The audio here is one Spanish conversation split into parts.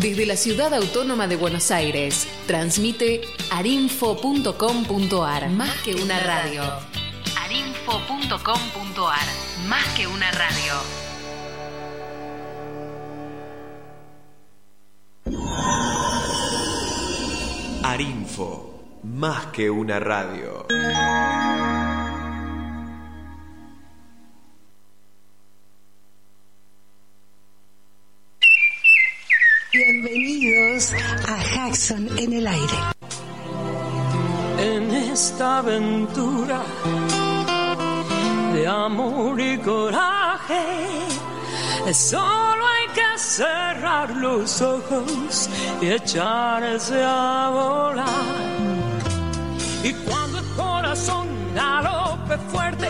Desde la ciudad autónoma de Buenos Aires, transmite arinfo.com.ar. Más que una radio. arinfo.com.ar. Más que una radio. Arinfo. Más que una radio. En el aire. En esta aventura de amor y coraje, solo hay que cerrar los ojos y echarse a volar. Y cuando el corazón galope fuerte,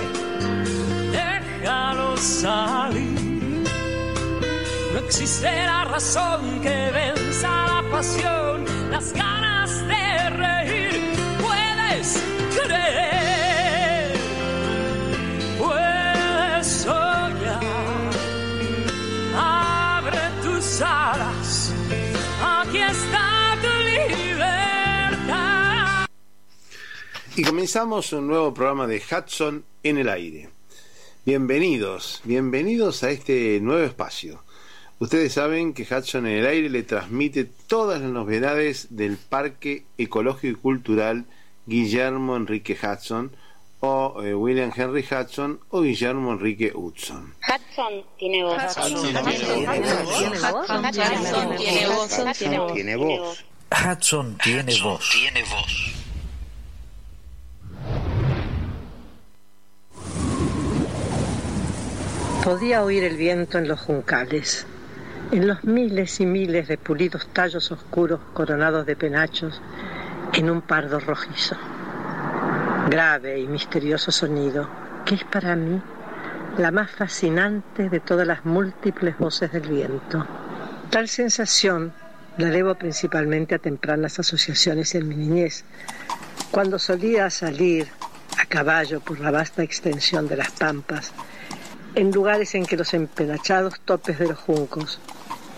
déjalo salir. Existe la razón que venza la pasión, las ganas de reír. Puedes creer, puedes soñar. Abre tus alas, aquí está tu libertad. Y comenzamos un nuevo programa de Hudson en el aire. Bienvenidos, bienvenidos a este nuevo espacio. Ustedes saben que Hudson en el aire le transmite todas las novedades del Parque Ecológico y Cultural Guillermo Enrique Hudson o eh, William Henry Hudson o Guillermo Enrique Hudson. Hudson tiene voz. Hudson tiene voz. Hudson tiene voz. Hudson tiene voz. Tiene voz. Podía oír el viento en los juncales, en los miles y miles de pulidos tallos oscuros coronados de penachos en un pardo rojizo. Grave y misterioso sonido, que es para mí la más fascinante de todas las múltiples voces del viento. Tal sensación la debo principalmente a tempranas asociaciones en mi niñez, cuando solía salir a caballo por la vasta extensión de las pampas, en lugares en que los empenachados topes de los juncos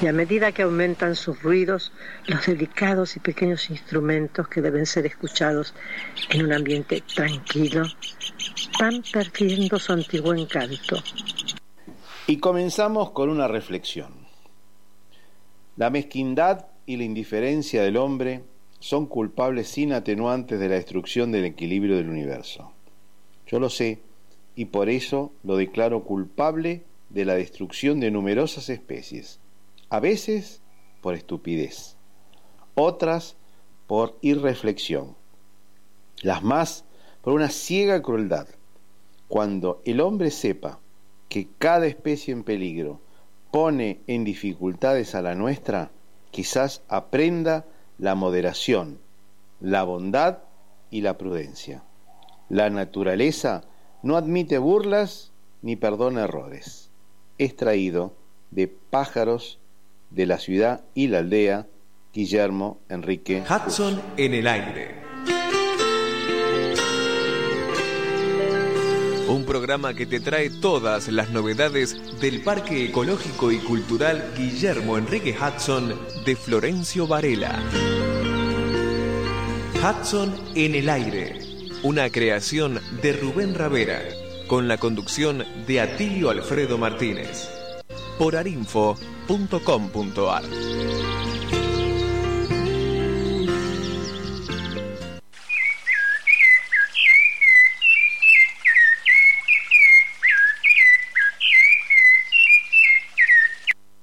y a medida que aumentan sus ruidos, los delicados y pequeños instrumentos que deben ser escuchados en un ambiente tranquilo van perdiendo su antiguo encanto. Y comenzamos con una reflexión. La mezquindad y la indiferencia del hombre son culpables sin atenuantes de la destrucción del equilibrio del universo. Yo lo sé y por eso lo declaro culpable de la destrucción de numerosas especies, a veces por estupidez, otras por irreflexión, las más por una ciega crueldad. Cuando el hombre sepa que cada especie en peligro pone en dificultades a la nuestra, quizás aprenda la moderación, la bondad y la prudencia. La naturaleza no admite burlas ni perdona errores. Extraído de Pájaros de la ciudad y la aldea, Guillermo Enrique. Hudson en el aire. Un programa que te trae todas las novedades del Parque Ecológico y Cultural Guillermo Enrique Hudson de Florencio Varela. Hudson en el aire. Una creación de Rubén Ravera, con la conducción de Atilio Alfredo Martínez por arinfo.com.ar.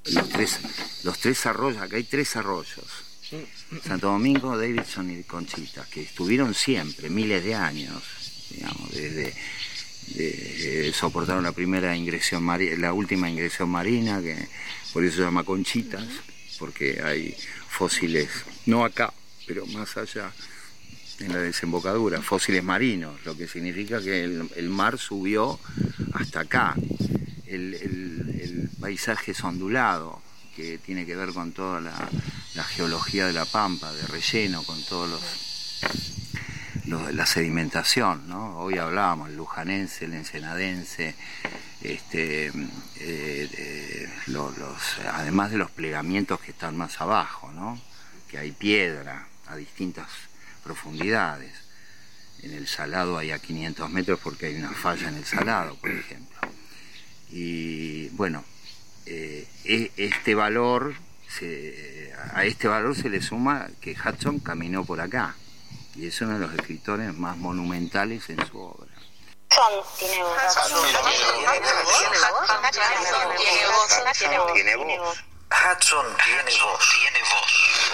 Los tres, los tres arroyos, acá hay tres arroyos. Santo Domingo, Davidson y Conchita, que estuvieron siempre, miles de años, digamos, desde de- soportaron la primera ingresión la última ingresión marina, que por eso se llama Conchitas, porque hay fósiles, no acá, pero más allá, en la desembocadura, fósiles marinos, lo que significa que el, el mar subió hasta acá. El, el- el paisaje es ondulado, que tiene que ver con toda la geología de la pampa, de relleno, con todos los, los- la sedimentación, ¿no? Hoy hablábamos, el lujanense, el ensenadense, este, eh, eh, lo- además de los plegamientos que están más abajo, ¿no? Que hay piedra a distintas profundidades. En el salado hay a 500 metros porque hay una falla en el salado, por ejemplo. Y bueno, eh, e- este se- a este valor se le suma que Hudson caminó por acá y es uno de los escritores más monumentales en su obra. tiene voz. Tiene voz. Hudson tiene voz. Tiene voz.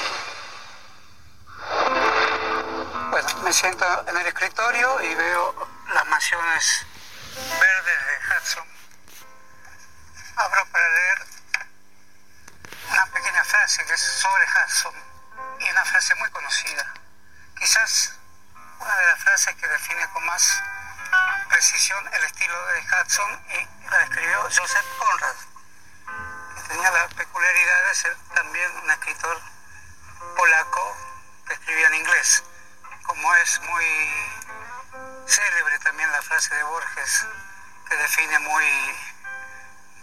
Bueno, me siento en el escritorio y veo las mansiones verdes de Hudson. Abro para leer una pequeña frase que es sobre Hudson y una frase muy conocida. Quizás una de las frases que define con más precisión el estilo de Hudson y la escribió Joseph Conrad, que tenía la peculiaridad de ser también un escritor polaco que escribía en inglés. Como es muy célebre también la frase de Borges, que define muy,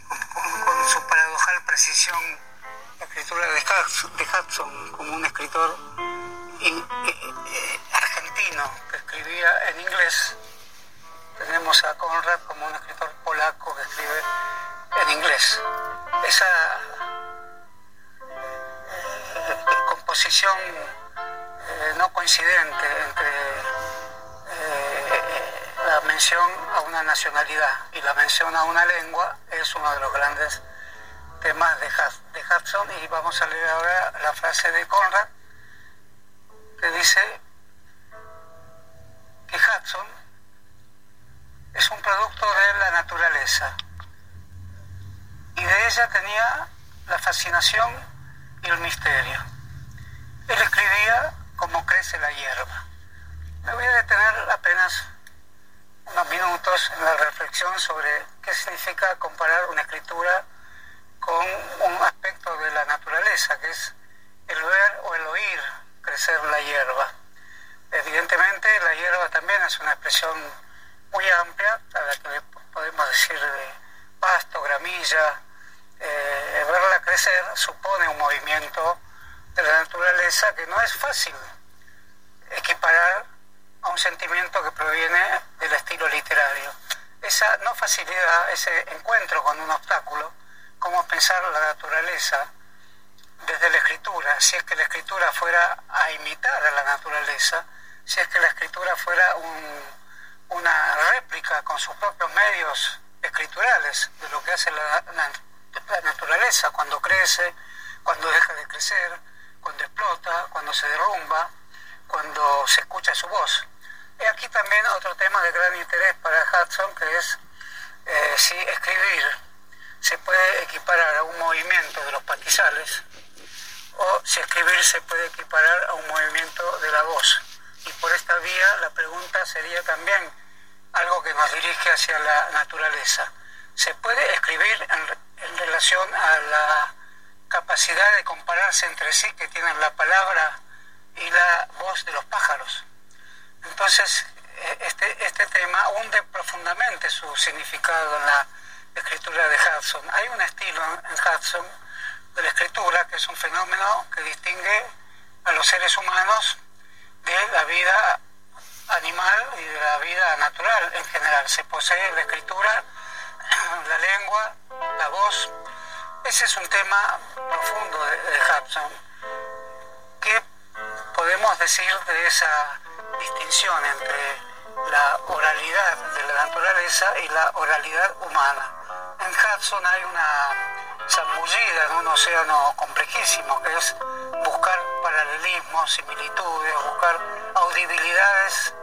con, su paradojal precisión, la escritura de Hudson, de Hudson como un escritor in- argentino que escribía en inglés. Tenemos a Conrad como un escritor polaco que escribe en inglés. Esa eh, composición eh, no coincidente entre eh, la mención a una nacionalidad y la mención a una lengua es uno de los grandes temas de Hudson y vamos a leer ahora la frase de Conrad que dice que Hudson es un producto de la naturaleza y de ella tenía la fascinación y el misterio. Él escribía como crece la hierba. Me voy a detener apenas unos minutos en la reflexión sobre qué significa comparar una escritura con un aspecto de la naturaleza, que es el ver o el oír crecer la hierba. Evidentemente la hierba también es una expresión muy amplia, a la que podemos decir de pasto, gramilla. Eh, verla crecer supone un movimiento de la naturaleza que no es fácil equiparar a un sentimiento que proviene del estilo literario. Esa no facilidad, ese encuentro con un obstáculo, cómo pensar la naturaleza desde la escritura, si es que la escritura fuera a imitar a la naturaleza, si es que la escritura fuera un- una réplica con sus propios medios escriturales de lo que hace la, la- la naturaleza cuando crece, cuando deja de crecer, cuando explota, cuando se derrumba, cuando se escucha su voz. Y aquí también otro tema de gran interés para Hudson, que es eh, si escribir se puede equiparar a un movimiento de los pastizales o si escribir se puede equiparar a un movimiento de la voz. Y por esta vía la pregunta sería también algo que nos dirige hacia la naturaleza. ¿Se puede escribir en, re- en relación a la capacidad de compararse entre sí que tienen la palabra y la voz de los pájaros? Entonces, eh, este, este tema hunde profundamente su significado en la escritura de Hudson. Hay un estilo en Hudson de la escritura que es un fenómeno que distingue a los seres humanos de la vida animal y de la vida natural en general. Se posee la escritura, la lengua, la voz. Ese es un tema profundo de, de Hudson. ¿Qué podemos decir de esa distinción entre la oralidad de la naturaleza y la oralidad humana? En Hudson hay una zambullida en un océano complejísimo, que es buscar paralelismos, similitudes, buscar audibilidades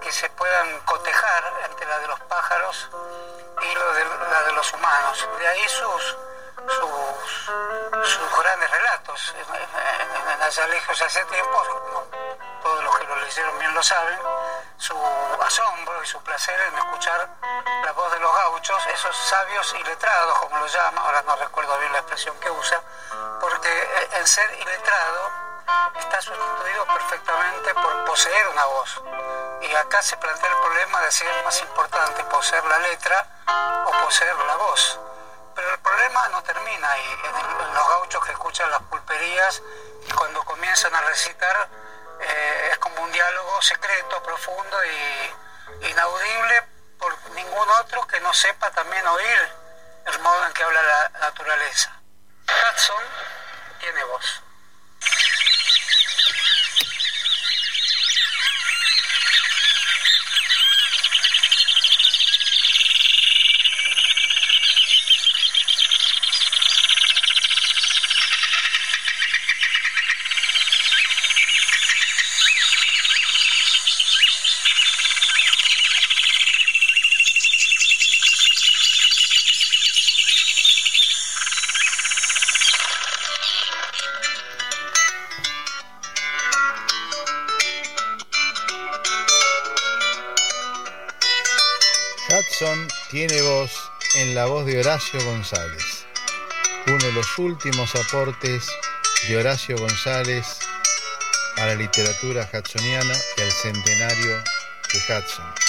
que se puedan cotejar entre la de los pájaros y la de los humanos. De ahí sus, sus, grandes relatos. En, en, lejos hace tiempo, todos los que lo leyeron bien lo saben, su asombro y su placer en escuchar la voz de los gauchos, esos sabios iletrados, como lo llama, ahora no recuerdo bien la expresión que usa, porque el ser iletrado está sustituido perfectamente por poseer una voz. Y acá se plantea el problema de si es más importante poseer la letra o poseer la voz. Pero el problema no termina ahí, en, los gauchos que escuchan las pulperías y cuando comienzan a recitar eh, es como un diálogo secreto, profundo y inaudible por ningún otro que no sepa también oír el modo en que habla la naturaleza. Hudson tiene voz. Tiene voz en la voz de Horacio González, uno de los últimos aportes de Horacio González a la literatura hudsoniana y al centenario de Hudson.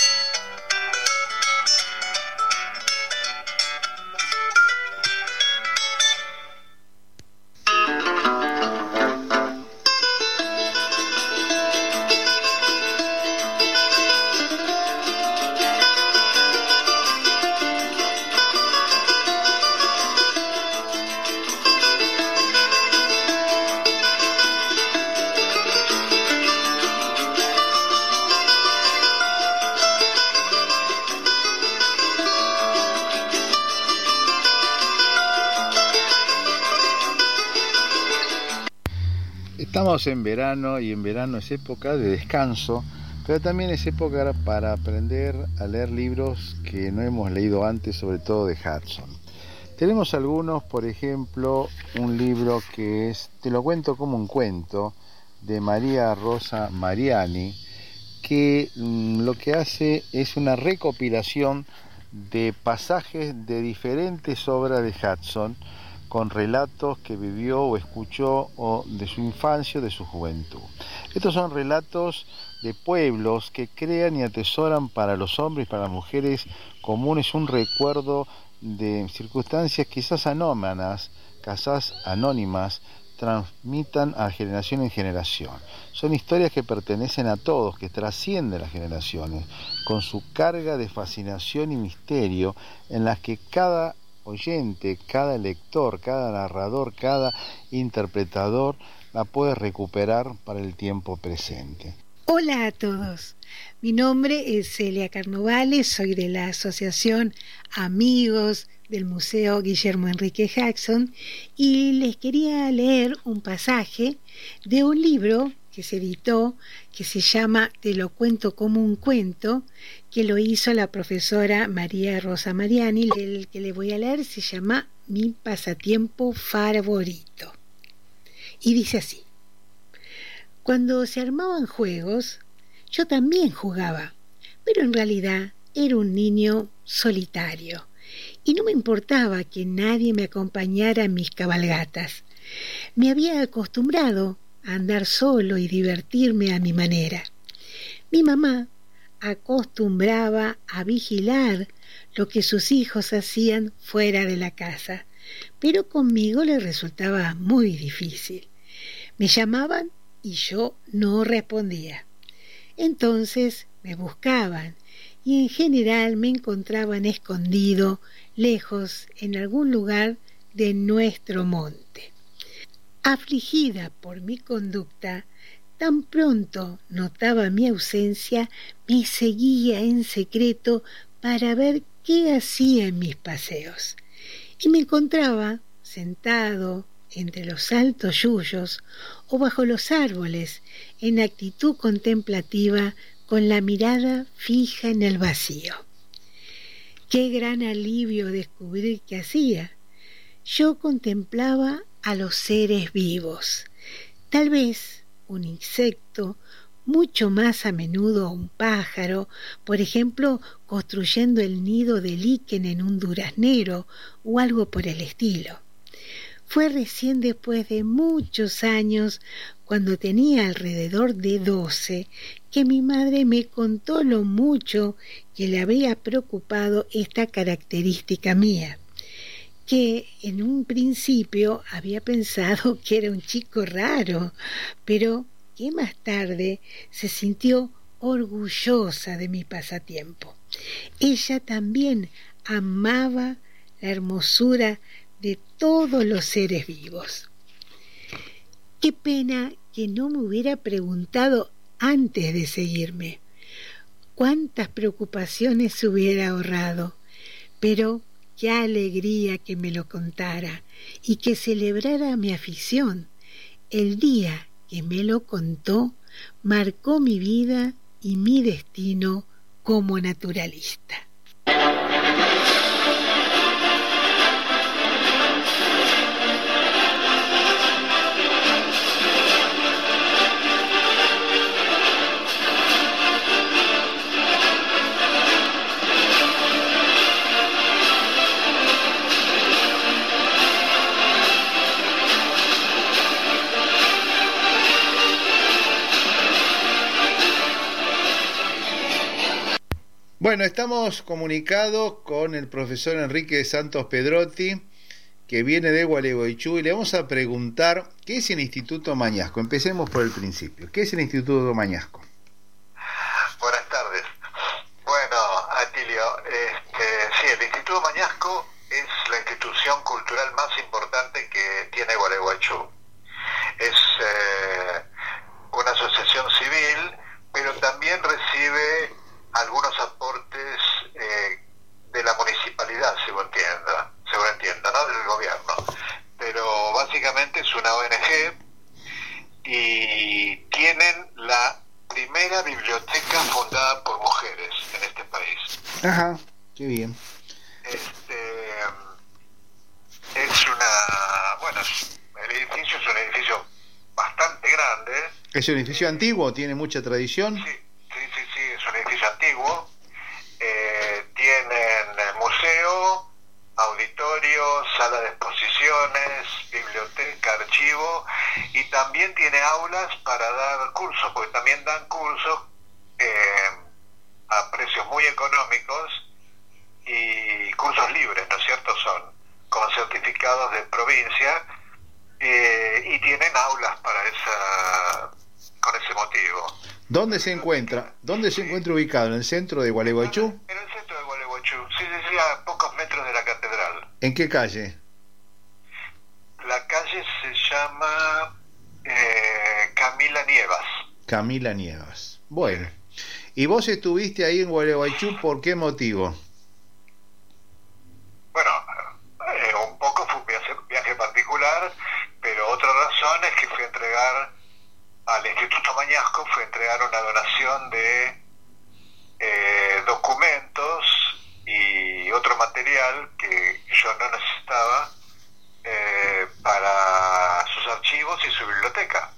En verano y en verano es época de descanso, pero también es época para aprender a leer libros que no hemos leído antes, sobre todo de Hudson. Tenemos algunos, por ejemplo, un libro que es, te lo cuento como un cuento, de María Rosa Mariani, que mm, lo que hace es una recopilación de pasajes de diferentes obras de Hudson, con relatos que vivió o escuchó o de su infancia o de su juventud. Estos son relatos de pueblos que crean y atesoran para los hombres y para las mujeres comunes un recuerdo de circunstancias quizás anómanas, quizás anónimas, transmitan a generación en generación. Son historias que pertenecen a todos, que trascienden las generaciones, con su carga de fascinación y misterio en las que cada cada lector, cada narrador, cada interpretador la puede recuperar para el tiempo presente. Hola a todos. Mi nombre es Celia Carnovales, soy de la Asociación Amigos del Museo Guillermo Enrique Jackson y les quería leer un pasaje de un libro que se editó, que se llama Te lo cuento como un cuento, que lo hizo la profesora María Rosa Mariani. El que le voy a leer se llama Mi pasatiempo favorito. Y dice así, cuando se armaban juegos, yo también jugaba, pero en realidad era un niño solitario y no me importaba que nadie me acompañara en mis cabalgatas. Me había acostumbrado andar solo y divertirme a mi manera. Mi mamá acostumbraba a vigilar lo que sus hijos hacían fuera de la casa, pero conmigo le resultaba muy difícil. Me llamaban y yo no respondía. Entonces me buscaban y en general me encontraban escondido, lejos, en algún lugar de nuestro monte. Afligida por mi conducta, tan pronto notaba mi ausencia, me seguía en secreto para ver qué hacía en mis paseos. Y me encontraba, sentado entre los altos yuyos o bajo los árboles, en actitud contemplativa, con la mirada fija en el vacío. Qué gran alivio descubrir que hacía. Yo contemplaba a los seres vivos. Tal vez un insecto, mucho más a menudo un pájaro, por ejemplo, construyendo el nido de líquen en un duraznero o algo por el estilo. Fue recién después de muchos años, cuando tenía alrededor de doce, que mi madre me contó lo mucho que le había preocupado esta característica mía que en un principio había pensado que era un chico raro, pero que más tarde se sintió orgullosa de mi pasatiempo. Ella también amaba la hermosura de todos los seres vivos. Qué pena que no me hubiera preguntado antes de seguirme. Cuántas preocupaciones se hubiera ahorrado. Pero qué alegría que me lo contara y que celebrara mi afición. El día que me lo contó marcó mi vida y mi destino como naturalista. Estamos comunicados con el profesor Enrique Santos Pedrotti, que viene de Gualeguaychú, y le vamos a preguntar qué es el Instituto Mañasco. Empecemos por el principio. ¿Qué es el Instituto Mañasco? Buenas tardes. Bueno, Atilio, este, sí, el Instituto Mañasco es la institución cultural más importante que tiene Gualeguaychú. Es eh, una asociación civil, pero también recibe algunos aportes eh, de la municipalidad, según entienda, según entienda, no del gobierno. Pero básicamente es una ONG y tienen la primera biblioteca fundada por mujeres en este país. Ajá, qué bien. Este, es una, bueno, el edificio es un edificio bastante grande. ¿Es un edificio antiguo? ¿Tiene mucha tradición? Sí, sí, sí, sí es un edificio antiguo. Eh, tienen museo, auditorio, sala de exposiciones, biblioteca, archivo y también tiene aulas para dar cursos, porque también dan cursos eh, a precios muy económicos y cursos libres, ¿no es cierto? Son con certificados de provincia eh, y tienen aulas para esa con ese motivo. ¿Dónde se encuentra? ¿Dónde se encuentra ubicado? ¿En el centro de Gualeguaychú? En el centro de Gualeguaychú, sí, sí, a pocos metros de la catedral. ¿En qué calle? La calle se llama eh, Camila Nievas. Camila Nievas. Bueno. ¿Y vos estuviste ahí en Gualeguaychú por qué motivo? Bueno, eh, un poco fue un viaje, viaje particular, pero otra razón es que fui a entregar al Instituto Mañasco fue entregar una donación de eh, documentos y otro material que yo no necesitaba eh, para sus archivos y su biblioteca.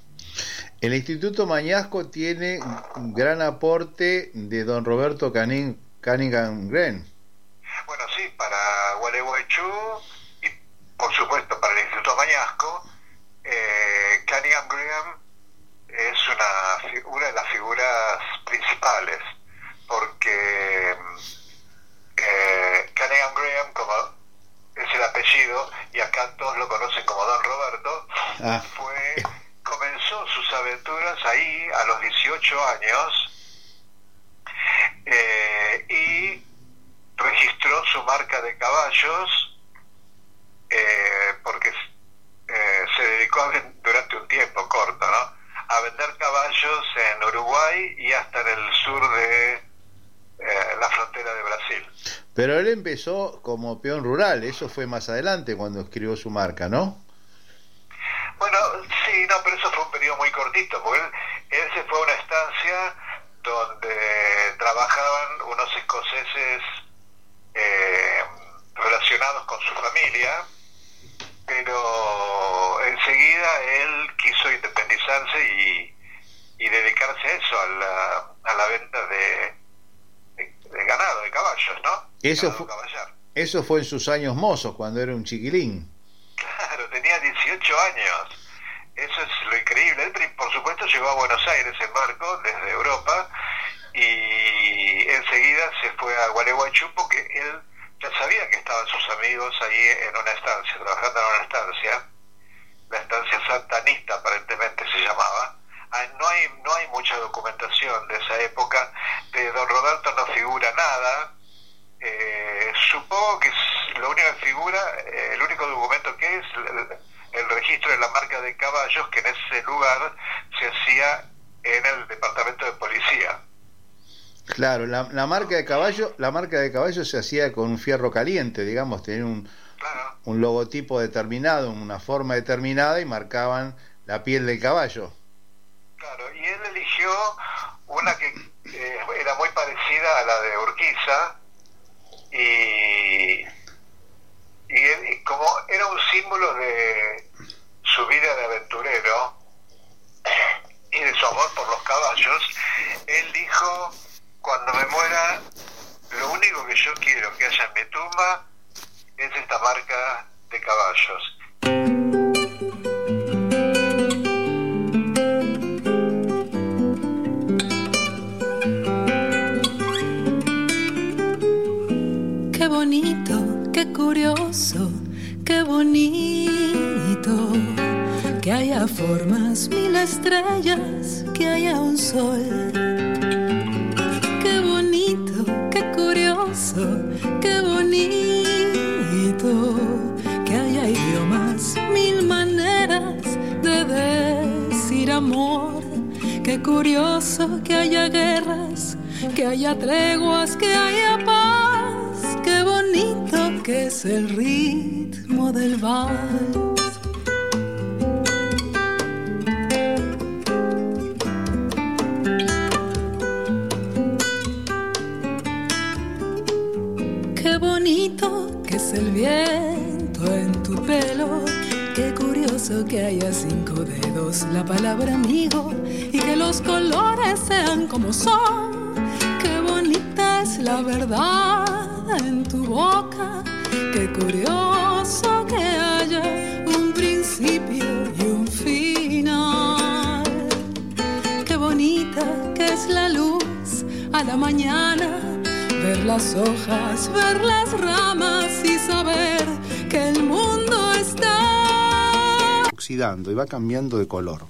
El Instituto Mañasco tiene un gran aporte de don Roberto Caning, Cunningham Gren. Bueno, sí, para Gualeguaychú y por supuesto para el Instituto Mañasco, eh, Cunningham Graham es una, una de las figuras principales, porque eh, Cunningham Graham, como es el apellido, y acá todos lo conocen como Don Roberto, Ah. fue, aventuras ahí a los 18 años eh, y registró su marca de caballos eh, porque eh, se dedicó a, durante un tiempo corto, ¿no? a vender caballos en Uruguay y hasta en el sur de eh, la frontera de Brasil. Pero él empezó como peón rural, eso fue más adelante cuando escribió su marca, ¿no? Bueno, sí, no, pero eso fue un periodo muy cortito, porque él, él se fue a una estancia donde trabajaban unos escoceses eh, relacionados con su familia, pero enseguida él quiso independizarse y, y dedicarse a eso, a la, a la venta de, de, de ganado, de caballos, ¿no? Eso Ganado fue, caballar. eso fue en sus años mozos, cuando era un chiquilín. Tenía 18 años. Eso es lo increíble. Él, por supuesto, llegó a Buenos Aires en barco desde Europa y enseguida se fue a Gualeguaychú porque él ya sabía que estaban sus amigos ahí en una estancia, trabajando en una estancia, la estancia santanista aparentemente se llamaba. Ah, No hay, no hay mucha documentación de esa época, de don Roberto no figura nada, eh, supongo que único que figura, eh, el único documento que es el, el registro de la marca de caballos que en ese lugar se hacía en el departamento de policía. Claro, la, la marca de caballo, la marca de caballo se hacía con un fierro caliente, digamos, tenía un, un logotipo determinado, una forma determinada y marcaban la piel del caballo. Claro, y él eligió una que eh, era muy parecida a la de Urquiza y, y él- como era un símbolo de su vida de aventurero y de su amor por los caballos, él dijo, cuando me muera, lo único que yo quiero que haya en mi tumba es esta marca de caballos. Qué bonito, qué curioso, qué bonito. Que haya formas, mil estrellas, que haya un sol. Qué bonito, qué curioso, qué bonito. Que haya idiomas, mil maneras de decir amor. Qué curioso que haya guerras, que haya treguas, que haya paz. Que es el ritmo del vals. Qué bonito que es el viento en tu pelo. Qué curioso que haya cinco dedos, la palabra amigo, y que los colores sean como son. Qué bonita es la verdad en tu boca. Qué curioso que haya un principio y un final. Qué bonita que es la luz a la mañana ver las hojas, ver las ramas y saber que el mundo está oxidando y va cambiando de color.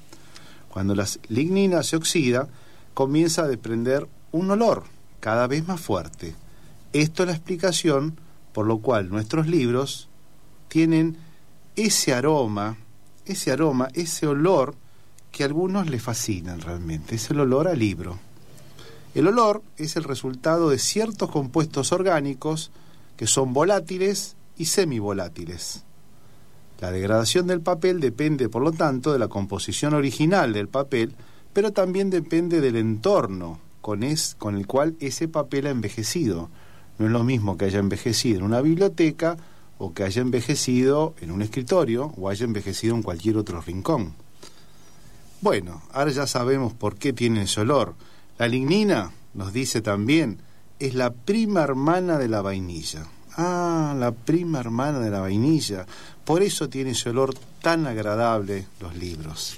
Cuando la lignina se oxida, comienza a desprender un olor cada vez más fuerte. Esto es la explicación por lo cual nuestros libros tienen ese aroma, ese aroma, ese olor que a algunos les fascinan realmente, es el olor al libro. El olor es el resultado de ciertos compuestos orgánicos que son volátiles y semivolátiles. La degradación del papel depende, por lo tanto, de la composición original del papel, pero también depende del entorno con, con el cual ese papel ha envejecido. No es lo mismo que haya envejecido en una biblioteca o que haya envejecido en un escritorio o haya envejecido en cualquier otro rincón. Bueno, ahora ya sabemos por qué tiene ese olor. La lignina, nos dice también, es la prima hermana de la vainilla. Ah, la prima hermana de la vainilla. Por eso tiene ese olor tan agradable los libros.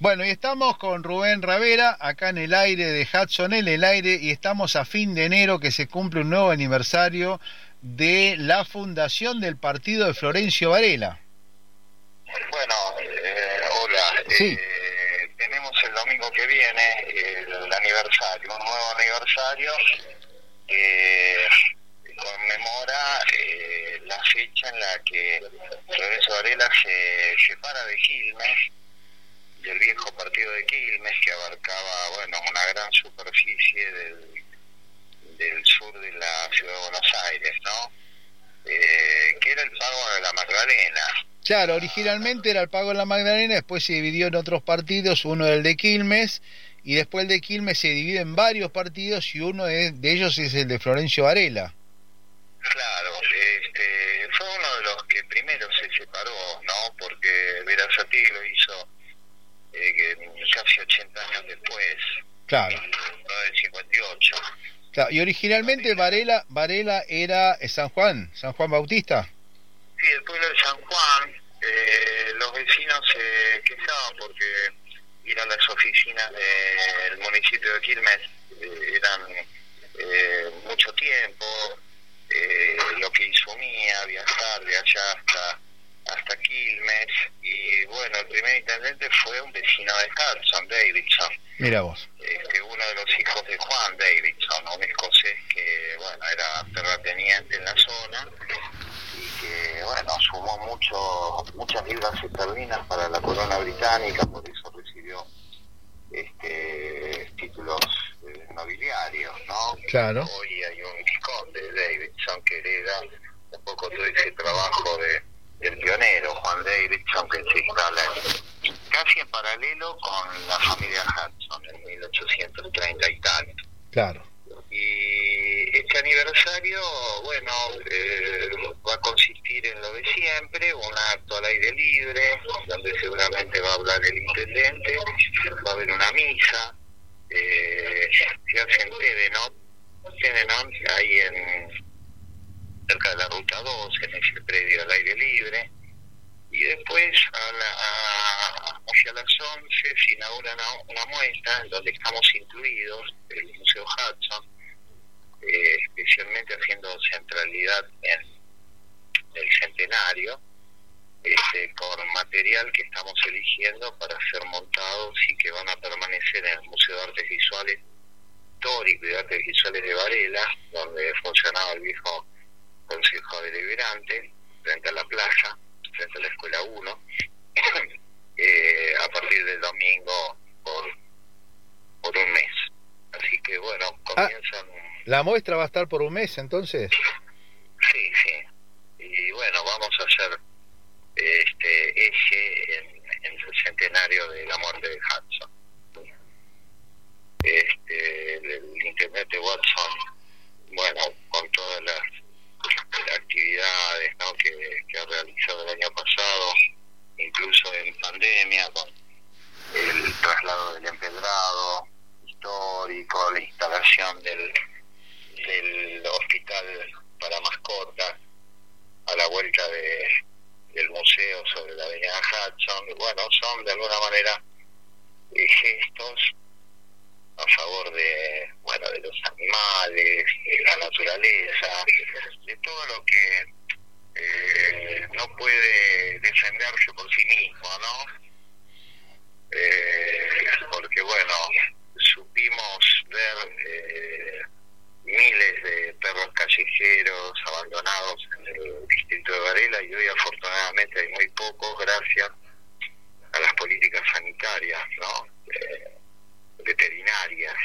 Bueno, y estamos con Rubén Ravera, acá en el aire de Hudson, en el aire, y estamos a fin de enero que se cumple un nuevo aniversario de la fundación del partido de Florencio Varela. Bueno, eh, hola. Sí. Eh, tenemos el domingo que viene el aniversario, un nuevo aniversario que conmemora eh, la fecha en la que Florencio Varela se separa de Quilmes, del viejo partido de Quilmes, que abarcaba bueno una gran superficie del, del sur de la ciudad de Buenos Aires, ¿no? Eh, que era el pago de la Magdalena. Claro, originalmente era el pago en la Magdalena, después se dividió en otros partidos, uno el de Quilmes, y después el de Quilmes se divide en varios partidos y uno de, de ellos es el de Florencio Varela. Claro, este, fue uno de los que primero se separó, ¿no? Porque Verazati lo hizo eh, casi 80 años después, Claro. en 1958. claro. Y originalmente Varela, Varela era eh, San Juan, San Juan Bautista. Sí, el pueblo de San Juan, eh, los vecinos se quejaban porque ir a las oficinas del municipio de Quilmes eh, eran eh, mucho tiempo, eh, lo que insumía viajar de allá hasta hasta Quilmes y bueno, el primer intendente fue un vecino de Hudson, Davidson, Mira vos. este, uno de los hijos de Juan Davidson, un escocés que bueno era terrateniente en la zona y que bueno sumó mucho muchas libras esterlinas para la corona británica, por eso recibió este títulos eh, nobiliarios, ¿no? Claro. Hoy hay un visconde de Davidson que hereda un poco todo ese trabajo de del pionero Juan Davidson que se instala en- casi en paralelo con la familia Hudson en 1830 y tal. Claro. Y este aniversario, bueno, eh, va a consistir en lo de siempre, un acto al aire libre, donde seguramente va a hablar el intendente, va a haber una misa, eh, se hace en Tedenon, Tedenon, ahí en cerca de la ruta 2, en ese predio al aire libre, y después a la, a- hacia las 11 se inaugura una, una muestra en donde estamos incluidos, el Museo Hudson, eh, especialmente haciendo centralidad en el centenario, este, con material que estamos eligiendo para ser montados y que van a permanecer en el Museo de Artes Visuales Histórico y de Artes Visuales de Varela, donde funcionaba el viejo Consejo Deliberante, frente a la playa, frente a la Escuela 1, eh, a partir del domingo por, por un mes. Así que bueno, comienzan, La muestra va a estar por un mes entonces. sí, sí, y bueno, vamos a hacer este eje en, en el centenario de la muerte de Hudson. Este, el, el Internet de Watson, bueno, con todas las actividades ¿no? que, que ha realizado el año pasado, incluso en pandemia, con el traslado del empedrado histórico, la instalación del, del hospital para mascotas a la vuelta de, del museo sobre la avenida Hudson. Bueno, son de alguna manera eh, gestos a favor de bueno de los animales, de la naturaleza, de todo lo que eh, no puede defenderse por sí mismo, ¿no? Eh, porque bueno, supimos ver eh, miles de perros callejeros abandonados en el distrito de Varela y hoy afortunadamente hay muy pocos gracias a las políticas sanitarias, ¿no? Eh, veterinarias,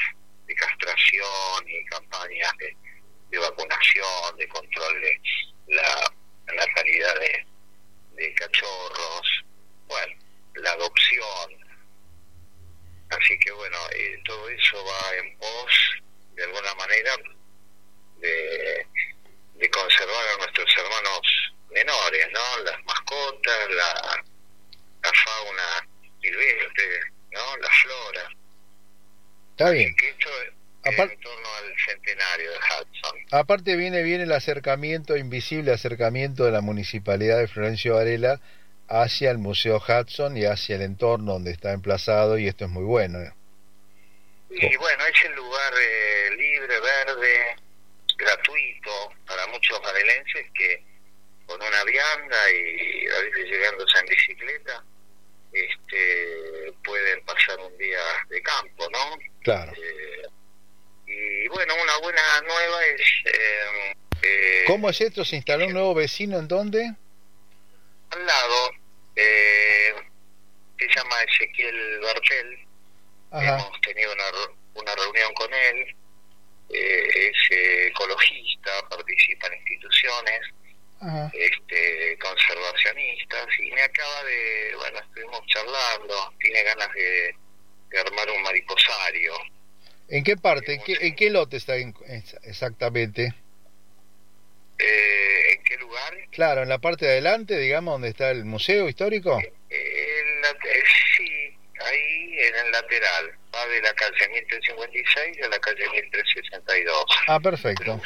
de castración y campañas de, vacunación, de control de la natalidad de, de cachorros, bueno, la adopción. Así que bueno, eh, todo eso va en pos, de alguna manera, de, de conservar a nuestros hermanos menores, ¿no? Las mascotas, la, la fauna silvestre, ¿no? La flora. Está bien. Que esto es Apar- en torno al centenario de Hudson. Aparte viene bien el acercamiento, invisible acercamiento de la municipalidad de Florencio Varela hacia el Museo Hudson y hacia el entorno donde está emplazado y esto es muy bueno. Y bueno, es el lugar eh, libre, verde, gratuito para muchos madelenses que con una vianda y a veces llegándose en bicicleta este, pueden pasar un día de campo, ¿no? Claro. Eh, y bueno, una buena nueva es... Eh, eh, ¿Cómo es esto? ¿Se instaló un nuevo vecino en dónde? Al lado, eh, se llama Ezequiel Bartel. Hemos tenido una, una reunión con él. Eh, es ecologista, participa en instituciones este conservacionistas y me acaba de, bueno, estuvimos charlando, tiene ganas de, armar un mariposario. ¿En qué parte? ¿En qué, ¿En qué lote está exactamente? Eh, ¿En qué lugar? Claro, en la parte de adelante, digamos, donde está el museo histórico. En la, sí, ahí en el lateral. Va de la calle 1356 a la calle 1362. Ah, perfecto.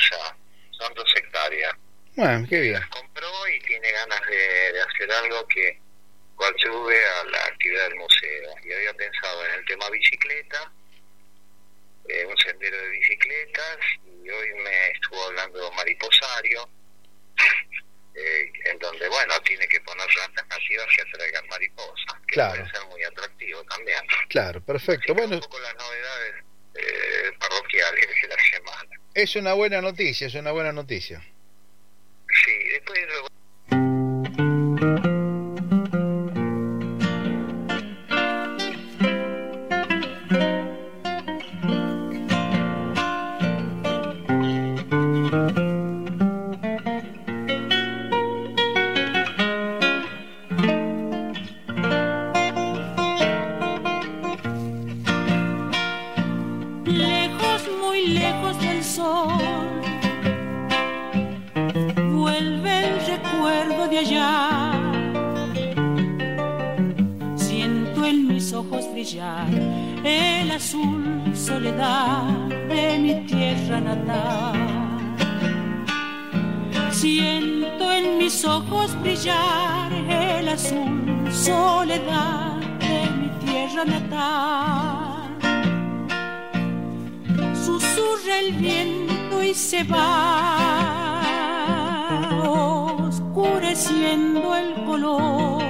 Son dos hectáreas. Bueno, qué bien. Las compró y tiene ganas de, hacer algo que sube a la actividad del museo. Y había pensado en el tema bicicleta, eh, un sendero de bicicletas, y hoy me estuvo hablando mariposario, eh, en donde, bueno, tiene que poner alternativas que atraigan mariposas, que claro. puede ser muy atractivo también. Claro, perfecto. bueno, un poco las novedades eh, parroquiales de la semana. Es una buena noticia, es una buena noticia. Sí, después el azul soledad de mi tierra natal. Siento en mis ojos brillar el azul soledad de mi tierra natal. Susurra el viento y se va oscureciendo el color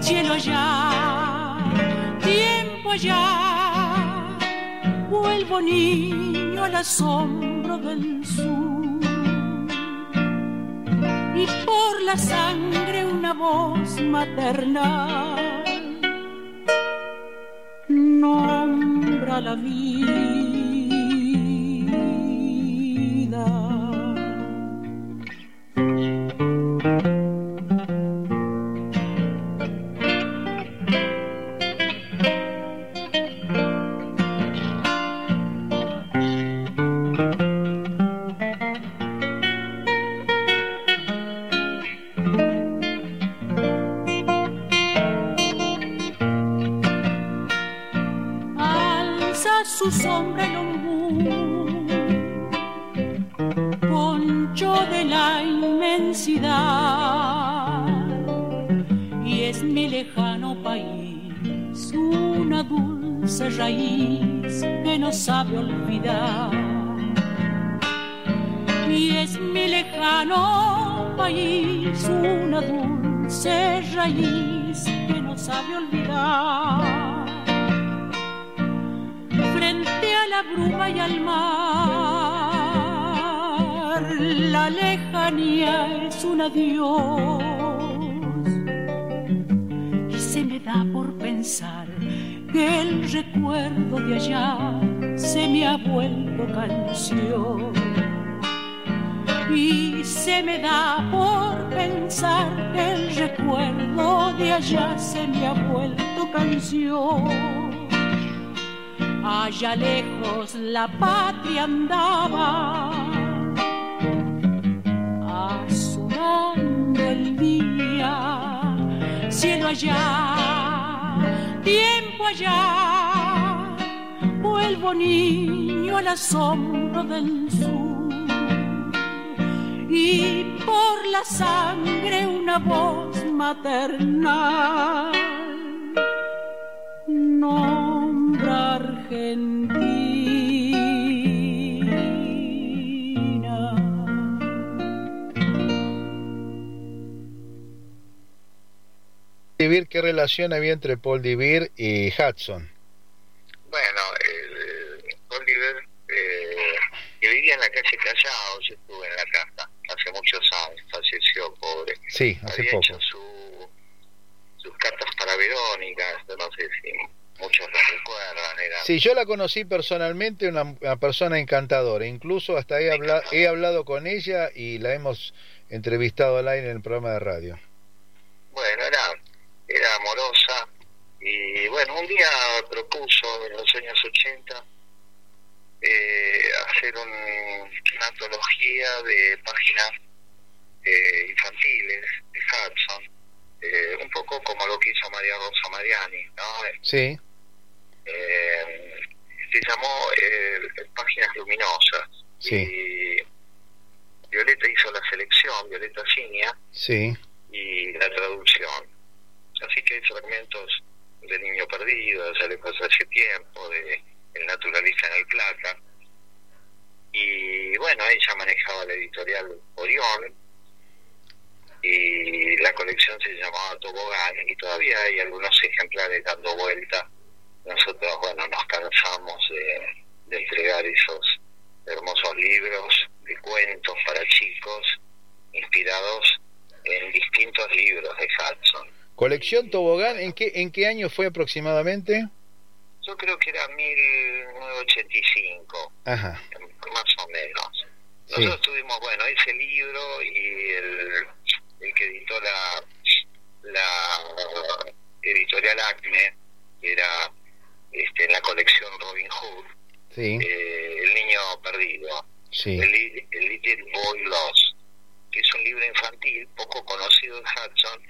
cielo ya, tiempo ya, vuelvo niño al asombro del sur. Y por la sangre una voz maternal nombra la vida. Y es mi lejano país una dulce raíz que no sabe olvidar. Y es mi lejano país una dulce raíz que no sabe olvidar la bruma y al mar la lejanía es un adiós. Y se me da por pensar que el recuerdo de allá se me ha vuelto canción. y se me da por pensar que el recuerdo de allá se me ha vuelto canción. Allá lejos la patria andaba, azulando el día, cielo allá, tiempo allá, vuelvo niño al asombro del sur. Y por la sangre una voz maternal. Nombra Argentina. ¿Qué relación había entre Paul Divir y Hudson? Bueno, eh, Paul Divir eh, que vivía en la calle Callao, yo estuve en la casa hace muchos años, falleció pobre. Sí, hace Había poco. hecho su- sus cartas para Verónica, no sé si era Sí, yo la conocí personalmente, una, una persona encantadora. Incluso hasta he, habla- he hablado con ella y la hemos entrevistado al aire en el programa de radio. bueno, era, era amorosa y bueno, un día propuso en los años 80 eh, hacer un- una antología de páginas eh, infantiles de Hudson, eh, un poco como lo que hizo María Rosa Mariani, ¿no? Sí, Eh, se llamó eh, Páginas Luminosas sí, y Violeta hizo la selección, Violeta Cinia, sí, y la traducción. Así que hay fragmentos del Niño Perdido, ya le pasó hace tiempo, de El Naturalista en el Plata. Y bueno, ella manejaba la editorial Orión y la colección se llamaba Tobogán y todavía hay algunos ejemplares dando vuelta. Nosotros, bueno, nos cansamos de, de entregar esos hermosos libros de cuentos para chicos inspirados en distintos libros de Hudson. Colección Tobogán, ¿en qué, ¿en qué año fue aproximadamente? Yo creo que era 1985, Ajá, más o menos. sí, Nosotros tuvimos, bueno, ese libro y el, el que editó la, la editorial Acme, que era este, en la colección Robin Hood, sí, eh, El Niño Perdido, sí, el, Li- el Little Boy Lost, que es un libro infantil poco conocido de Hudson,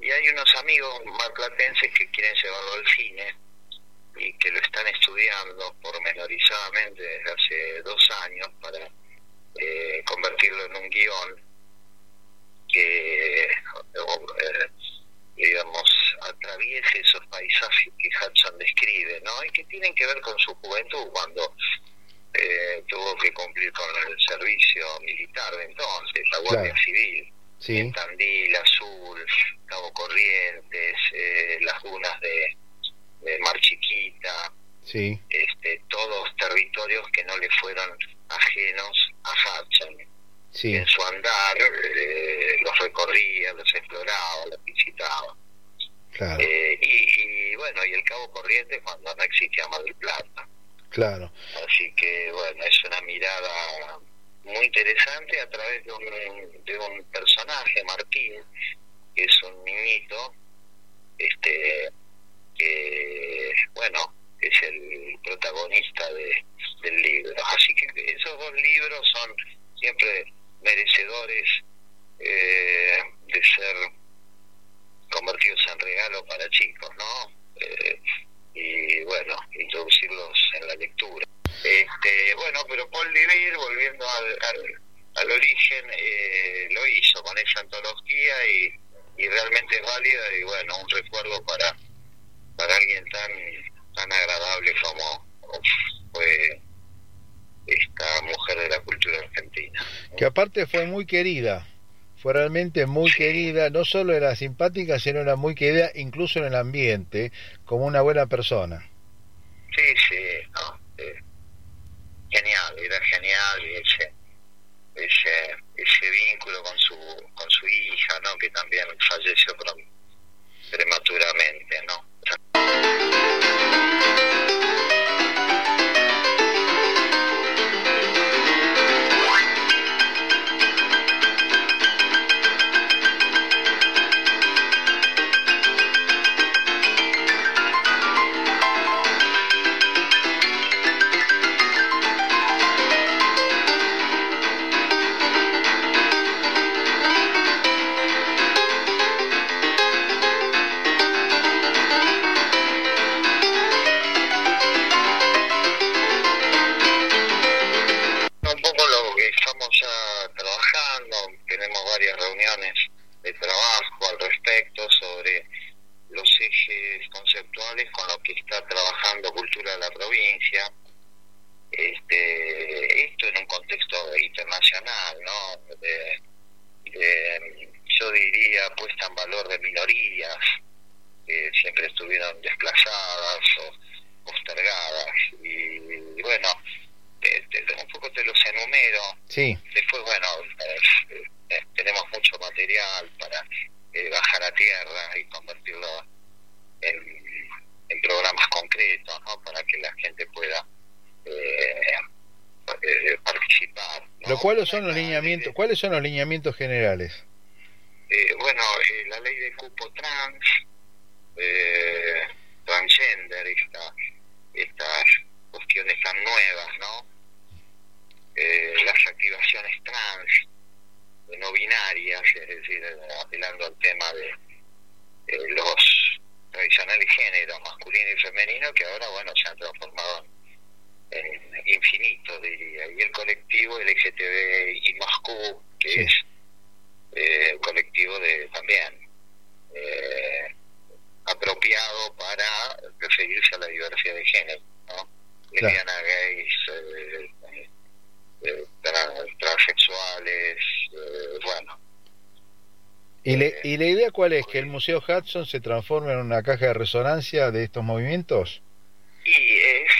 y hay unos amigos marplatenses que quieren llevarlo al cine y que lo están estudiando pormenorizadamente desde hace dos años para eh, convertirlo en un guion que, eh, digamos, atraviese esos paisajes que Hudson describe, ¿no? Y que tienen que ver con su juventud cuando eh, tuvo que cumplir con el servicio militar de entonces, la Guardia Claro. Civil, sí, Tandil, Azul, Cabo Corrientes, eh, las dunas de, de Mar Chiquita, sí, este, todos territorios que no le fueron ajenos a Hudson. sí, En su andar eh, los recorría, los exploraba, los visitaba. Claro, Eh, y, y bueno, y el Cabo Corrientes cuando no existía Mar del Plata. claro. Así que bueno, es una mirada muy interesante a través de un, de un personaje, Martín, que es un niñito, este, que bueno, es el protagonista de, del libro. Así que esos dos libros son siempre merecedores eh, de ser convertidos en regalo para chicos, ¿no? Eh, y bueno, introducirlos en la lectura. Este, bueno, pero Paul Divir, volviendo al, al, al origen, eh, lo hizo con esa antología y, y realmente es válida y bueno, un recuerdo para, para alguien tan, tan agradable como fue esta mujer de la cultura argentina. Que aparte fue muy querida, fue realmente muy querida, no solo era simpática, sino era muy querida incluso en el ambiente, como una buena persona. Sí, sí, son los lineamientos? ¿Cuáles son los lineamientos generales? Eh, bueno, eh, la ley de cupo trans, eh, transgender, esta, estas cuestiones tan nuevas, ¿no? Eh, las activaciones trans, eh, no binarias, es decir, apelando al tema de los tradicionales géneros masculino y femenino que ahora, bueno, se han transformado en, en infinitos, diría. Y el colectivo LGTBI más Q, que Sí. es eh, un colectivo de también eh, apropiado para referirse a la diversidad de género, ¿no? Claro. Lesbianas, gays, eh, eh, tra- transexuales, bueno, ¿Y, le- ¿Y la idea cuál es? ¿Que el Museo Hudson se transforme en una caja de resonancia de estos movimientos? Y es,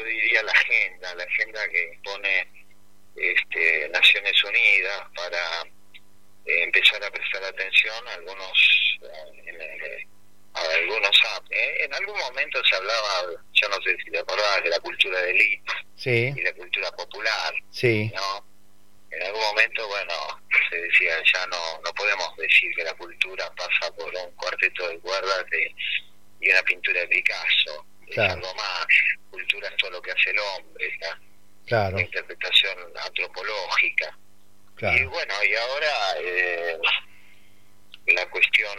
yo diría, la agenda, la agenda que impone este, Naciones Unidas para eh, empezar a prestar atención a algunos, eh, en, eh, a algunos. ¿eh? En algún momento se hablaba, yo no sé si te acordás, de la cultura de élite Sí, y la cultura popular, sí, ¿no? En algún momento, bueno, se decía, ya no, no podemos decir que la cultura pasa por un cuarteto de cuerdas de- y una pintura de Picasso. Claro. más. Cultura es todo lo que hace el hombre, la, claro, la interpretación antropológica. Y claro. bueno, y ahora eh, la cuestión,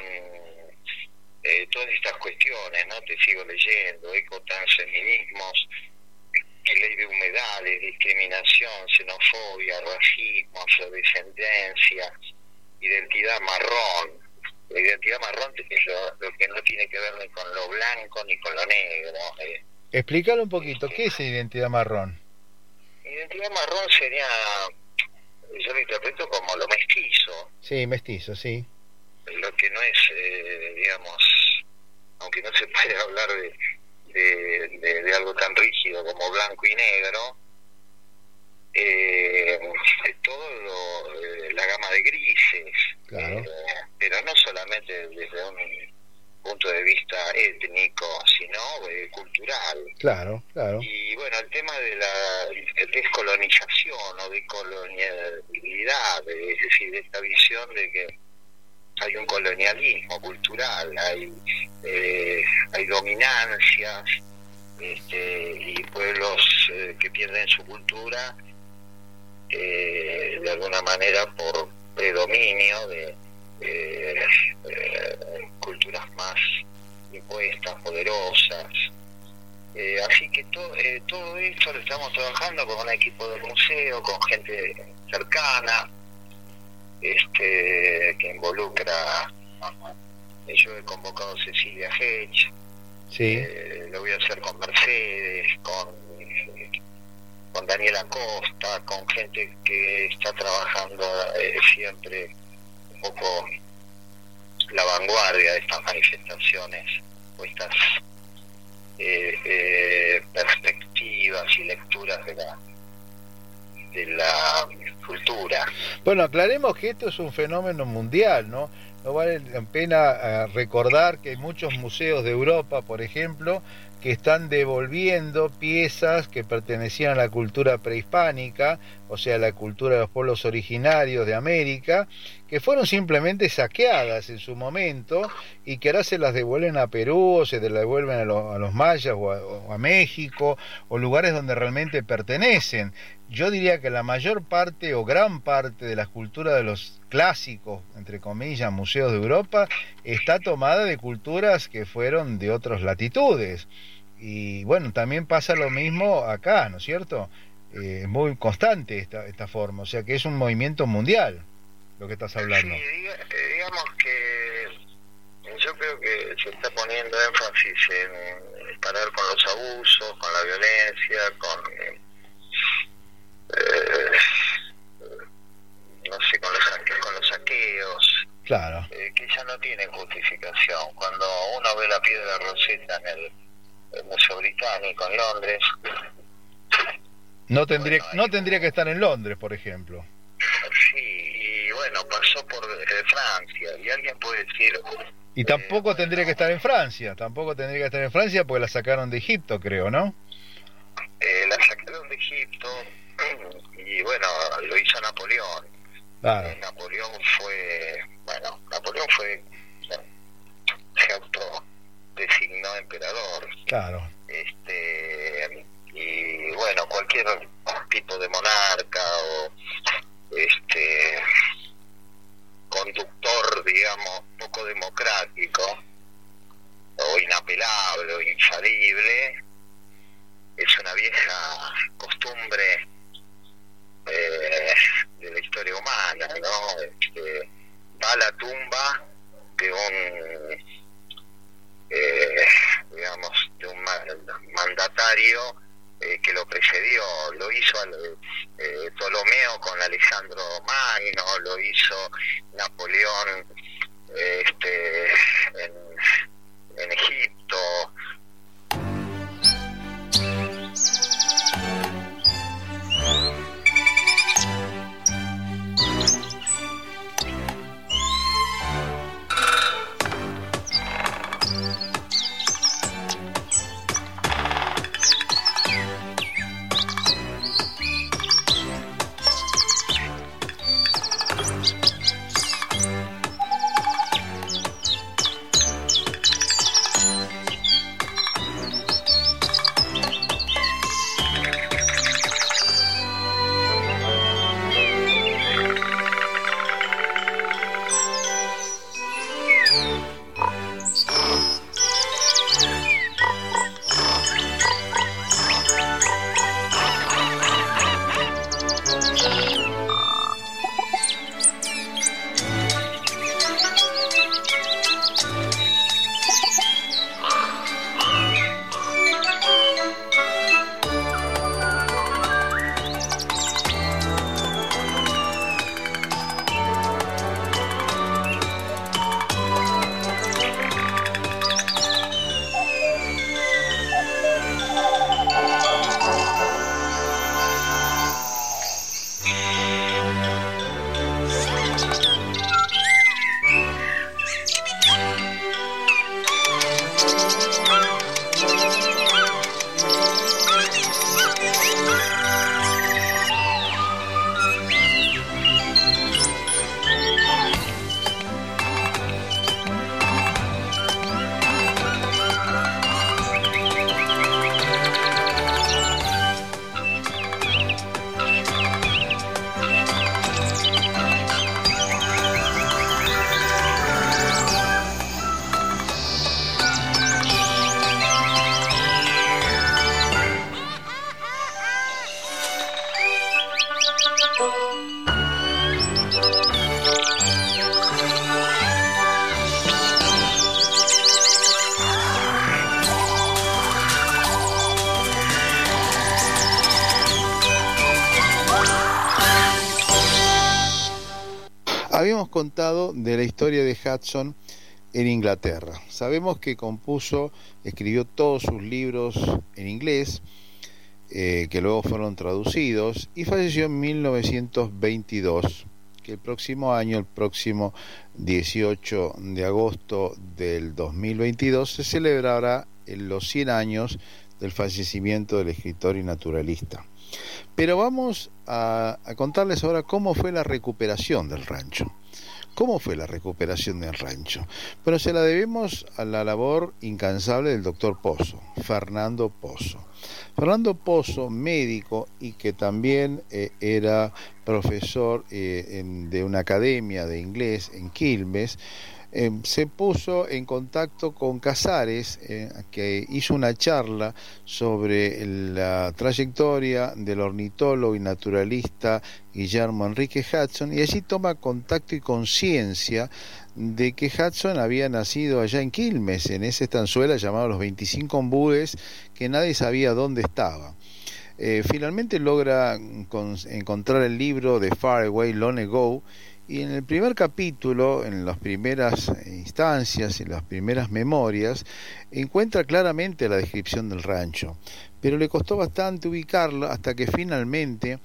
eh, todas estas cuestiones, ¿no? Te sigo leyendo, ecotransfeminismos, que ley de humedales, discriminación, xenofobia, racismo, afrodescendencia, identidad marrón. La identidad marrón es lo, lo que no tiene que ver ni con lo blanco ni con lo negro. eh. Explícalo un poquito, ¿qué es identidad marrón? Identidad marrón sería, yo lo interpreto como lo mestizo, Sí, mestizo, sí. lo que no es, eh, digamos, aunque no se puede hablar de, de, de- de algo tan rígido como blanco y negro, eh, todo lo- eh, la gama de grises, Claro. eh, pero no solamente desde un punto de vista étnico, sino eh, cultural. Claro, claro. Y bueno, el tema de la descolonización o de colonialidad, es decir, de esta visión de que hay un colonialismo cultural, hay, eh, hay dominancias este, y pueblos eh, que pierden su cultura eh, de alguna manera por predominio de eh, eh, culturas más impuestas, poderosas. Eh, así que to- eh, todo esto lo estamos trabajando con un equipo del museo, con gente cercana, este, que involucra, eh, yo he convocado a Cecilia Hedge, Sí, eh, lo voy a hacer con Mercedes, con, con Daniela Costa, con gente que está trabajando eh, siempre un poco la vanguardia de estas manifestaciones o estas eh, eh, perspectivas y lecturas de la de la cultura. Bueno, aclaremos que esto es un fenómeno mundial, ¿no? No vale la pena eh, recordar que hay muchos museos de Europa, por ejemplo, que están devolviendo piezas que pertenecían a la cultura prehispánica, o sea, la cultura de los pueblos originarios de América, que fueron simplemente saqueadas en su momento y que ahora se las devuelven a Perú o se las devuelven a, los- a los mayas o a, o a México o lugares donde realmente pertenecen. Yo diría que la mayor parte o gran parte de la cultura de los clásicos, entre comillas, museos de Europa, está tomada de culturas que fueron de otras latitudes. Y bueno, también pasa lo mismo acá, ¿no es cierto? Eh, Es muy constante esta, esta forma, o sea que es un movimiento mundial lo que estás hablando. Sí, diga- eh, digamos que yo yo creo que se está poniendo énfasis en parar con los abusos, con la violencia, con eh, no sé, con los, con los saqueos, Claro. eh, que ya no tienen justificación. Cuando uno ve la piedra roseta en el, el Museo Británico en Londres, No tendría, no tendría que estar en Londres, por ejemplo. sí, y bueno, pasó por eh, Francia, y alguien puede decir, Y tampoco tendría que estar en Francia, tampoco tendría que estar en Francia porque la sacaron de Egipto, creo, ¿no? eh, la sacaron de Egipto, y bueno, lo hizo Napoleón. Claro. Eh, Napoleón fue, bueno, Napoleón fue, se autodesignó emperador. Claro. este y bueno cualquier tipo de monarca o este conductor digamos poco democrático o inapelable o infalible es una vieja costumbre eh, de la historia humana no Este, va a la tumba de un eh, digamos, de un ma- mandatario eh, que lo precedió. Lo hizo eh, Ptolomeo con Alejandro Magno, lo hizo Napoleón contado de la historia de Hudson en Inglaterra. Sabemos que compuso, escribió todos sus libros en inglés, eh, que luego fueron traducidos, y falleció en 1922, que el próximo año, el próximo 18 de agosto del 2022, se celebrará en los 100 años del fallecimiento del escritor y naturalista. Pero vamos a, a contarles ahora cómo fue la recuperación del rancho. ¿Cómo fue la recuperación del rancho? Bueno, se la debemos a la labor incansable del doctor Pozo, Fernando Pozo. Fernando Pozo, médico y que también eh, era profesor eh, de una academia de inglés en Quilmes, eh, se puso en contacto con Casares, eh, que hizo una charla sobre la trayectoria del ornitólogo y naturalista Guillermo Enrique Hudson, y allí toma contacto y conciencia de que Hudson había nacido allá en Quilmes, en esa estanzuela llamada Los 25 Ombúes, que nadie sabía dónde estaba. Eh, finalmente logra encontrar el libro de Far Away Long Ago y en el primer capítulo, en las primeras instancias, en las primeras memorias, encuentra claramente la descripción del rancho, pero le costó bastante ubicarlo hasta que finalmente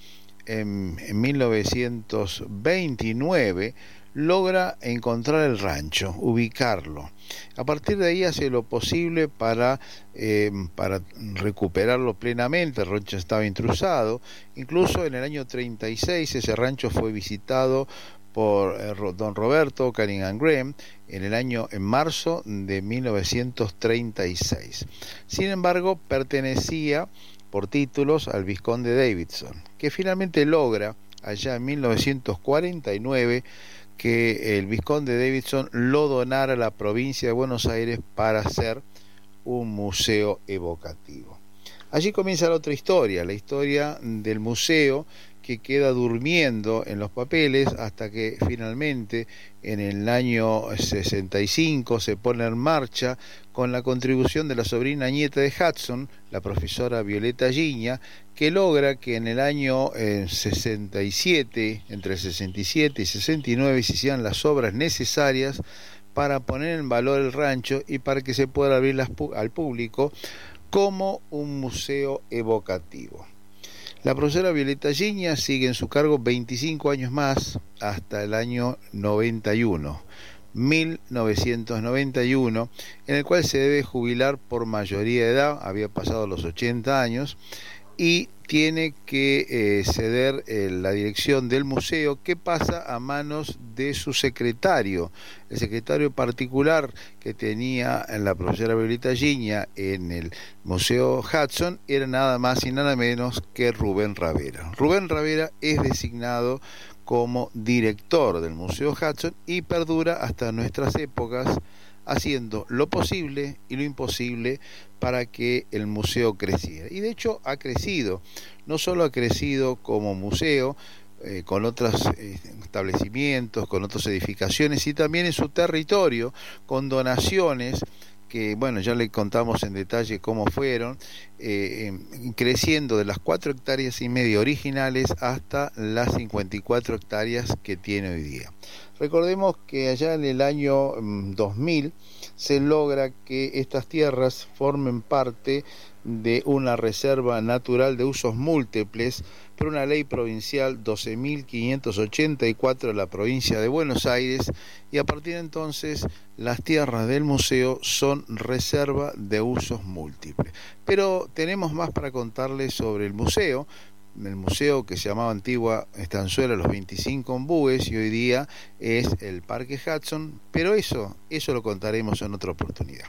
en, en 1929 logra encontrar el rancho, ubicarlo. A partir de ahí hace lo posible para, eh, para recuperarlo plenamente. El rancho estaba intrusado. Incluso en el año 36 ese rancho fue visitado por eh, don Roberto Cunningham Graham en el año en marzo de 1936. Sin embargo, pertenecía por títulos al vizconde Davidson, que finalmente logra allá en 1949 que el vizconde Davidson lo donara a la provincia de Buenos Aires para hacer un museo evocativo. Allí comienza la otra historia, la historia del museo que queda durmiendo en los papeles hasta que finalmente en el año 65 se pone en marcha con la contribución de la sobrina nieta de Hudson, la profesora Violeta Giña, que logra que en el año 67, eh, entre 67 y 69, se hicieran las obras necesarias para poner en valor el rancho y para que se pueda abrir al público como un museo evocativo. La profesora Violeta Giña sigue en su cargo 25 años más hasta el año 91. 1991, en el cual se debe jubilar por mayoría de edad, había pasado los 80 años, y tiene que eh, ceder eh, la dirección del museo que pasa a manos de su secretario, el secretario particular que tenía la profesora Violeta Giña en el Museo Hudson era nada más y nada menos que Rubén Ravera. Rubén Ravera es designado como director del Museo Hudson y perdura hasta nuestras épocas haciendo lo posible y lo imposible para que el museo creciera. Y de hecho ha crecido, no solo ha crecido como museo, eh, con otros eh, establecimientos, con otras edificaciones y también en su territorio, con donaciones que, bueno, ya le contamos en detalle cómo fueron, eh, creciendo de las 4 hectáreas y media originales hasta las 54 hectáreas que tiene hoy día. Recordemos que allá en el año 2000 mm, se logra que estas tierras formen parte de una reserva natural de usos múltiples por una ley provincial 12.584 de la provincia de Buenos Aires y a partir de entonces las tierras del museo son reserva de usos múltiples. Pero tenemos más para contarles sobre el museo, el museo que se llamaba Antigua Estanzuela Los 25 Ombúes y hoy día es el Parque Hudson, pero eso, eso lo contaremos en otra oportunidad.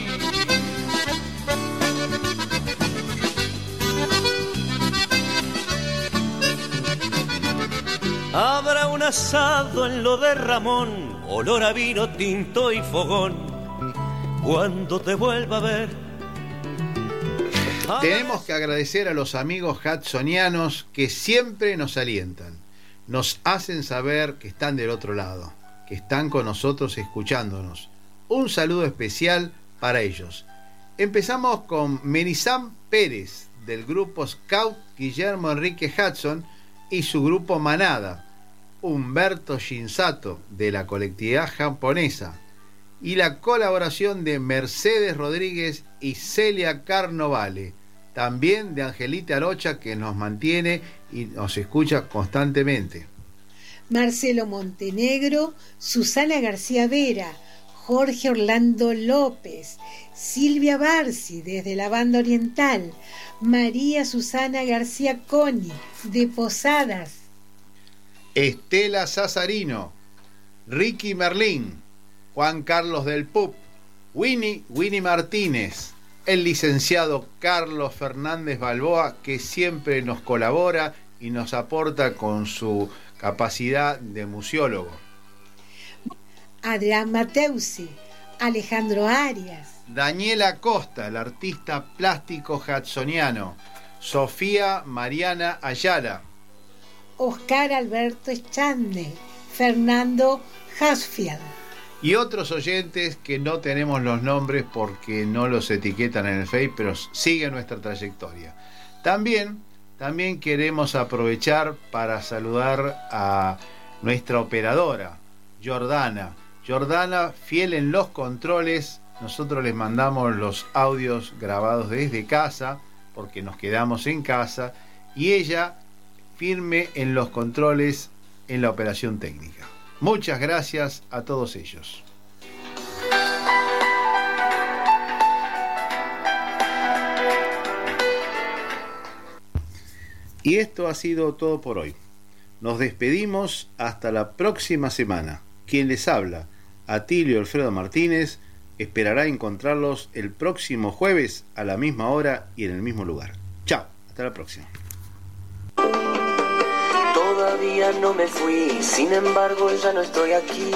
Habrá un asado en lo de Ramón, olor a vino tinto y fogón. Cuando te vuelva a ver. Tenemos que agradecer a los amigos hudsonianos que siempre nos alientan, nos hacen saber que están del otro lado, que están con nosotros escuchándonos. Un saludo especial para ellos. Empezamos con Menisam Pérez del grupo Scout Guillermo Enrique Hudson y su grupo Manada, Humberto Shinsato de la colectividad japonesa y la colaboración de Mercedes Rodríguez y Celia Carnovale, también de Angelita Arocha que nos mantiene y nos escucha constantemente. Marcelo Montenegro, Susana García Vera, Jorge Orlando López, Silvia Barci desde la banda oriental, María Susana García Coni de Posadas, Estela Sazarino, Ricky Merlín, Juan Carlos del Pup, Winnie Winnie Martínez, el licenciado Carlos Fernández Balboa que siempre nos colabora y nos aporta con su capacidad de museólogo. Adrián Mateusi, Alejandro Arias, Daniela Costa, el artista plástico hudsoniano, Sofía Mariana Ayala, Oscar Alberto Echande, Fernando Hasfield. Y otros oyentes que no tenemos los nombres porque no los etiquetan en el Face, pero siguen nuestra trayectoria. También, también queremos aprovechar para saludar a nuestra operadora, Jordana. Jordana, fiel en los controles, nosotros les mandamos los audios grabados desde casa, porque nos quedamos en casa, y ella firme en los controles en la operación técnica. Muchas gracias a todos ellos. Y esto ha sido todo por hoy. Nos despedimos hasta la próxima semana. Quien les habla, Atilio Alfredo Martínez, esperará encontrarlos el próximo jueves a la misma hora y en el mismo lugar. Chao, hasta la próxima. Todavía no me fui, sin embargo ya no estoy aquí.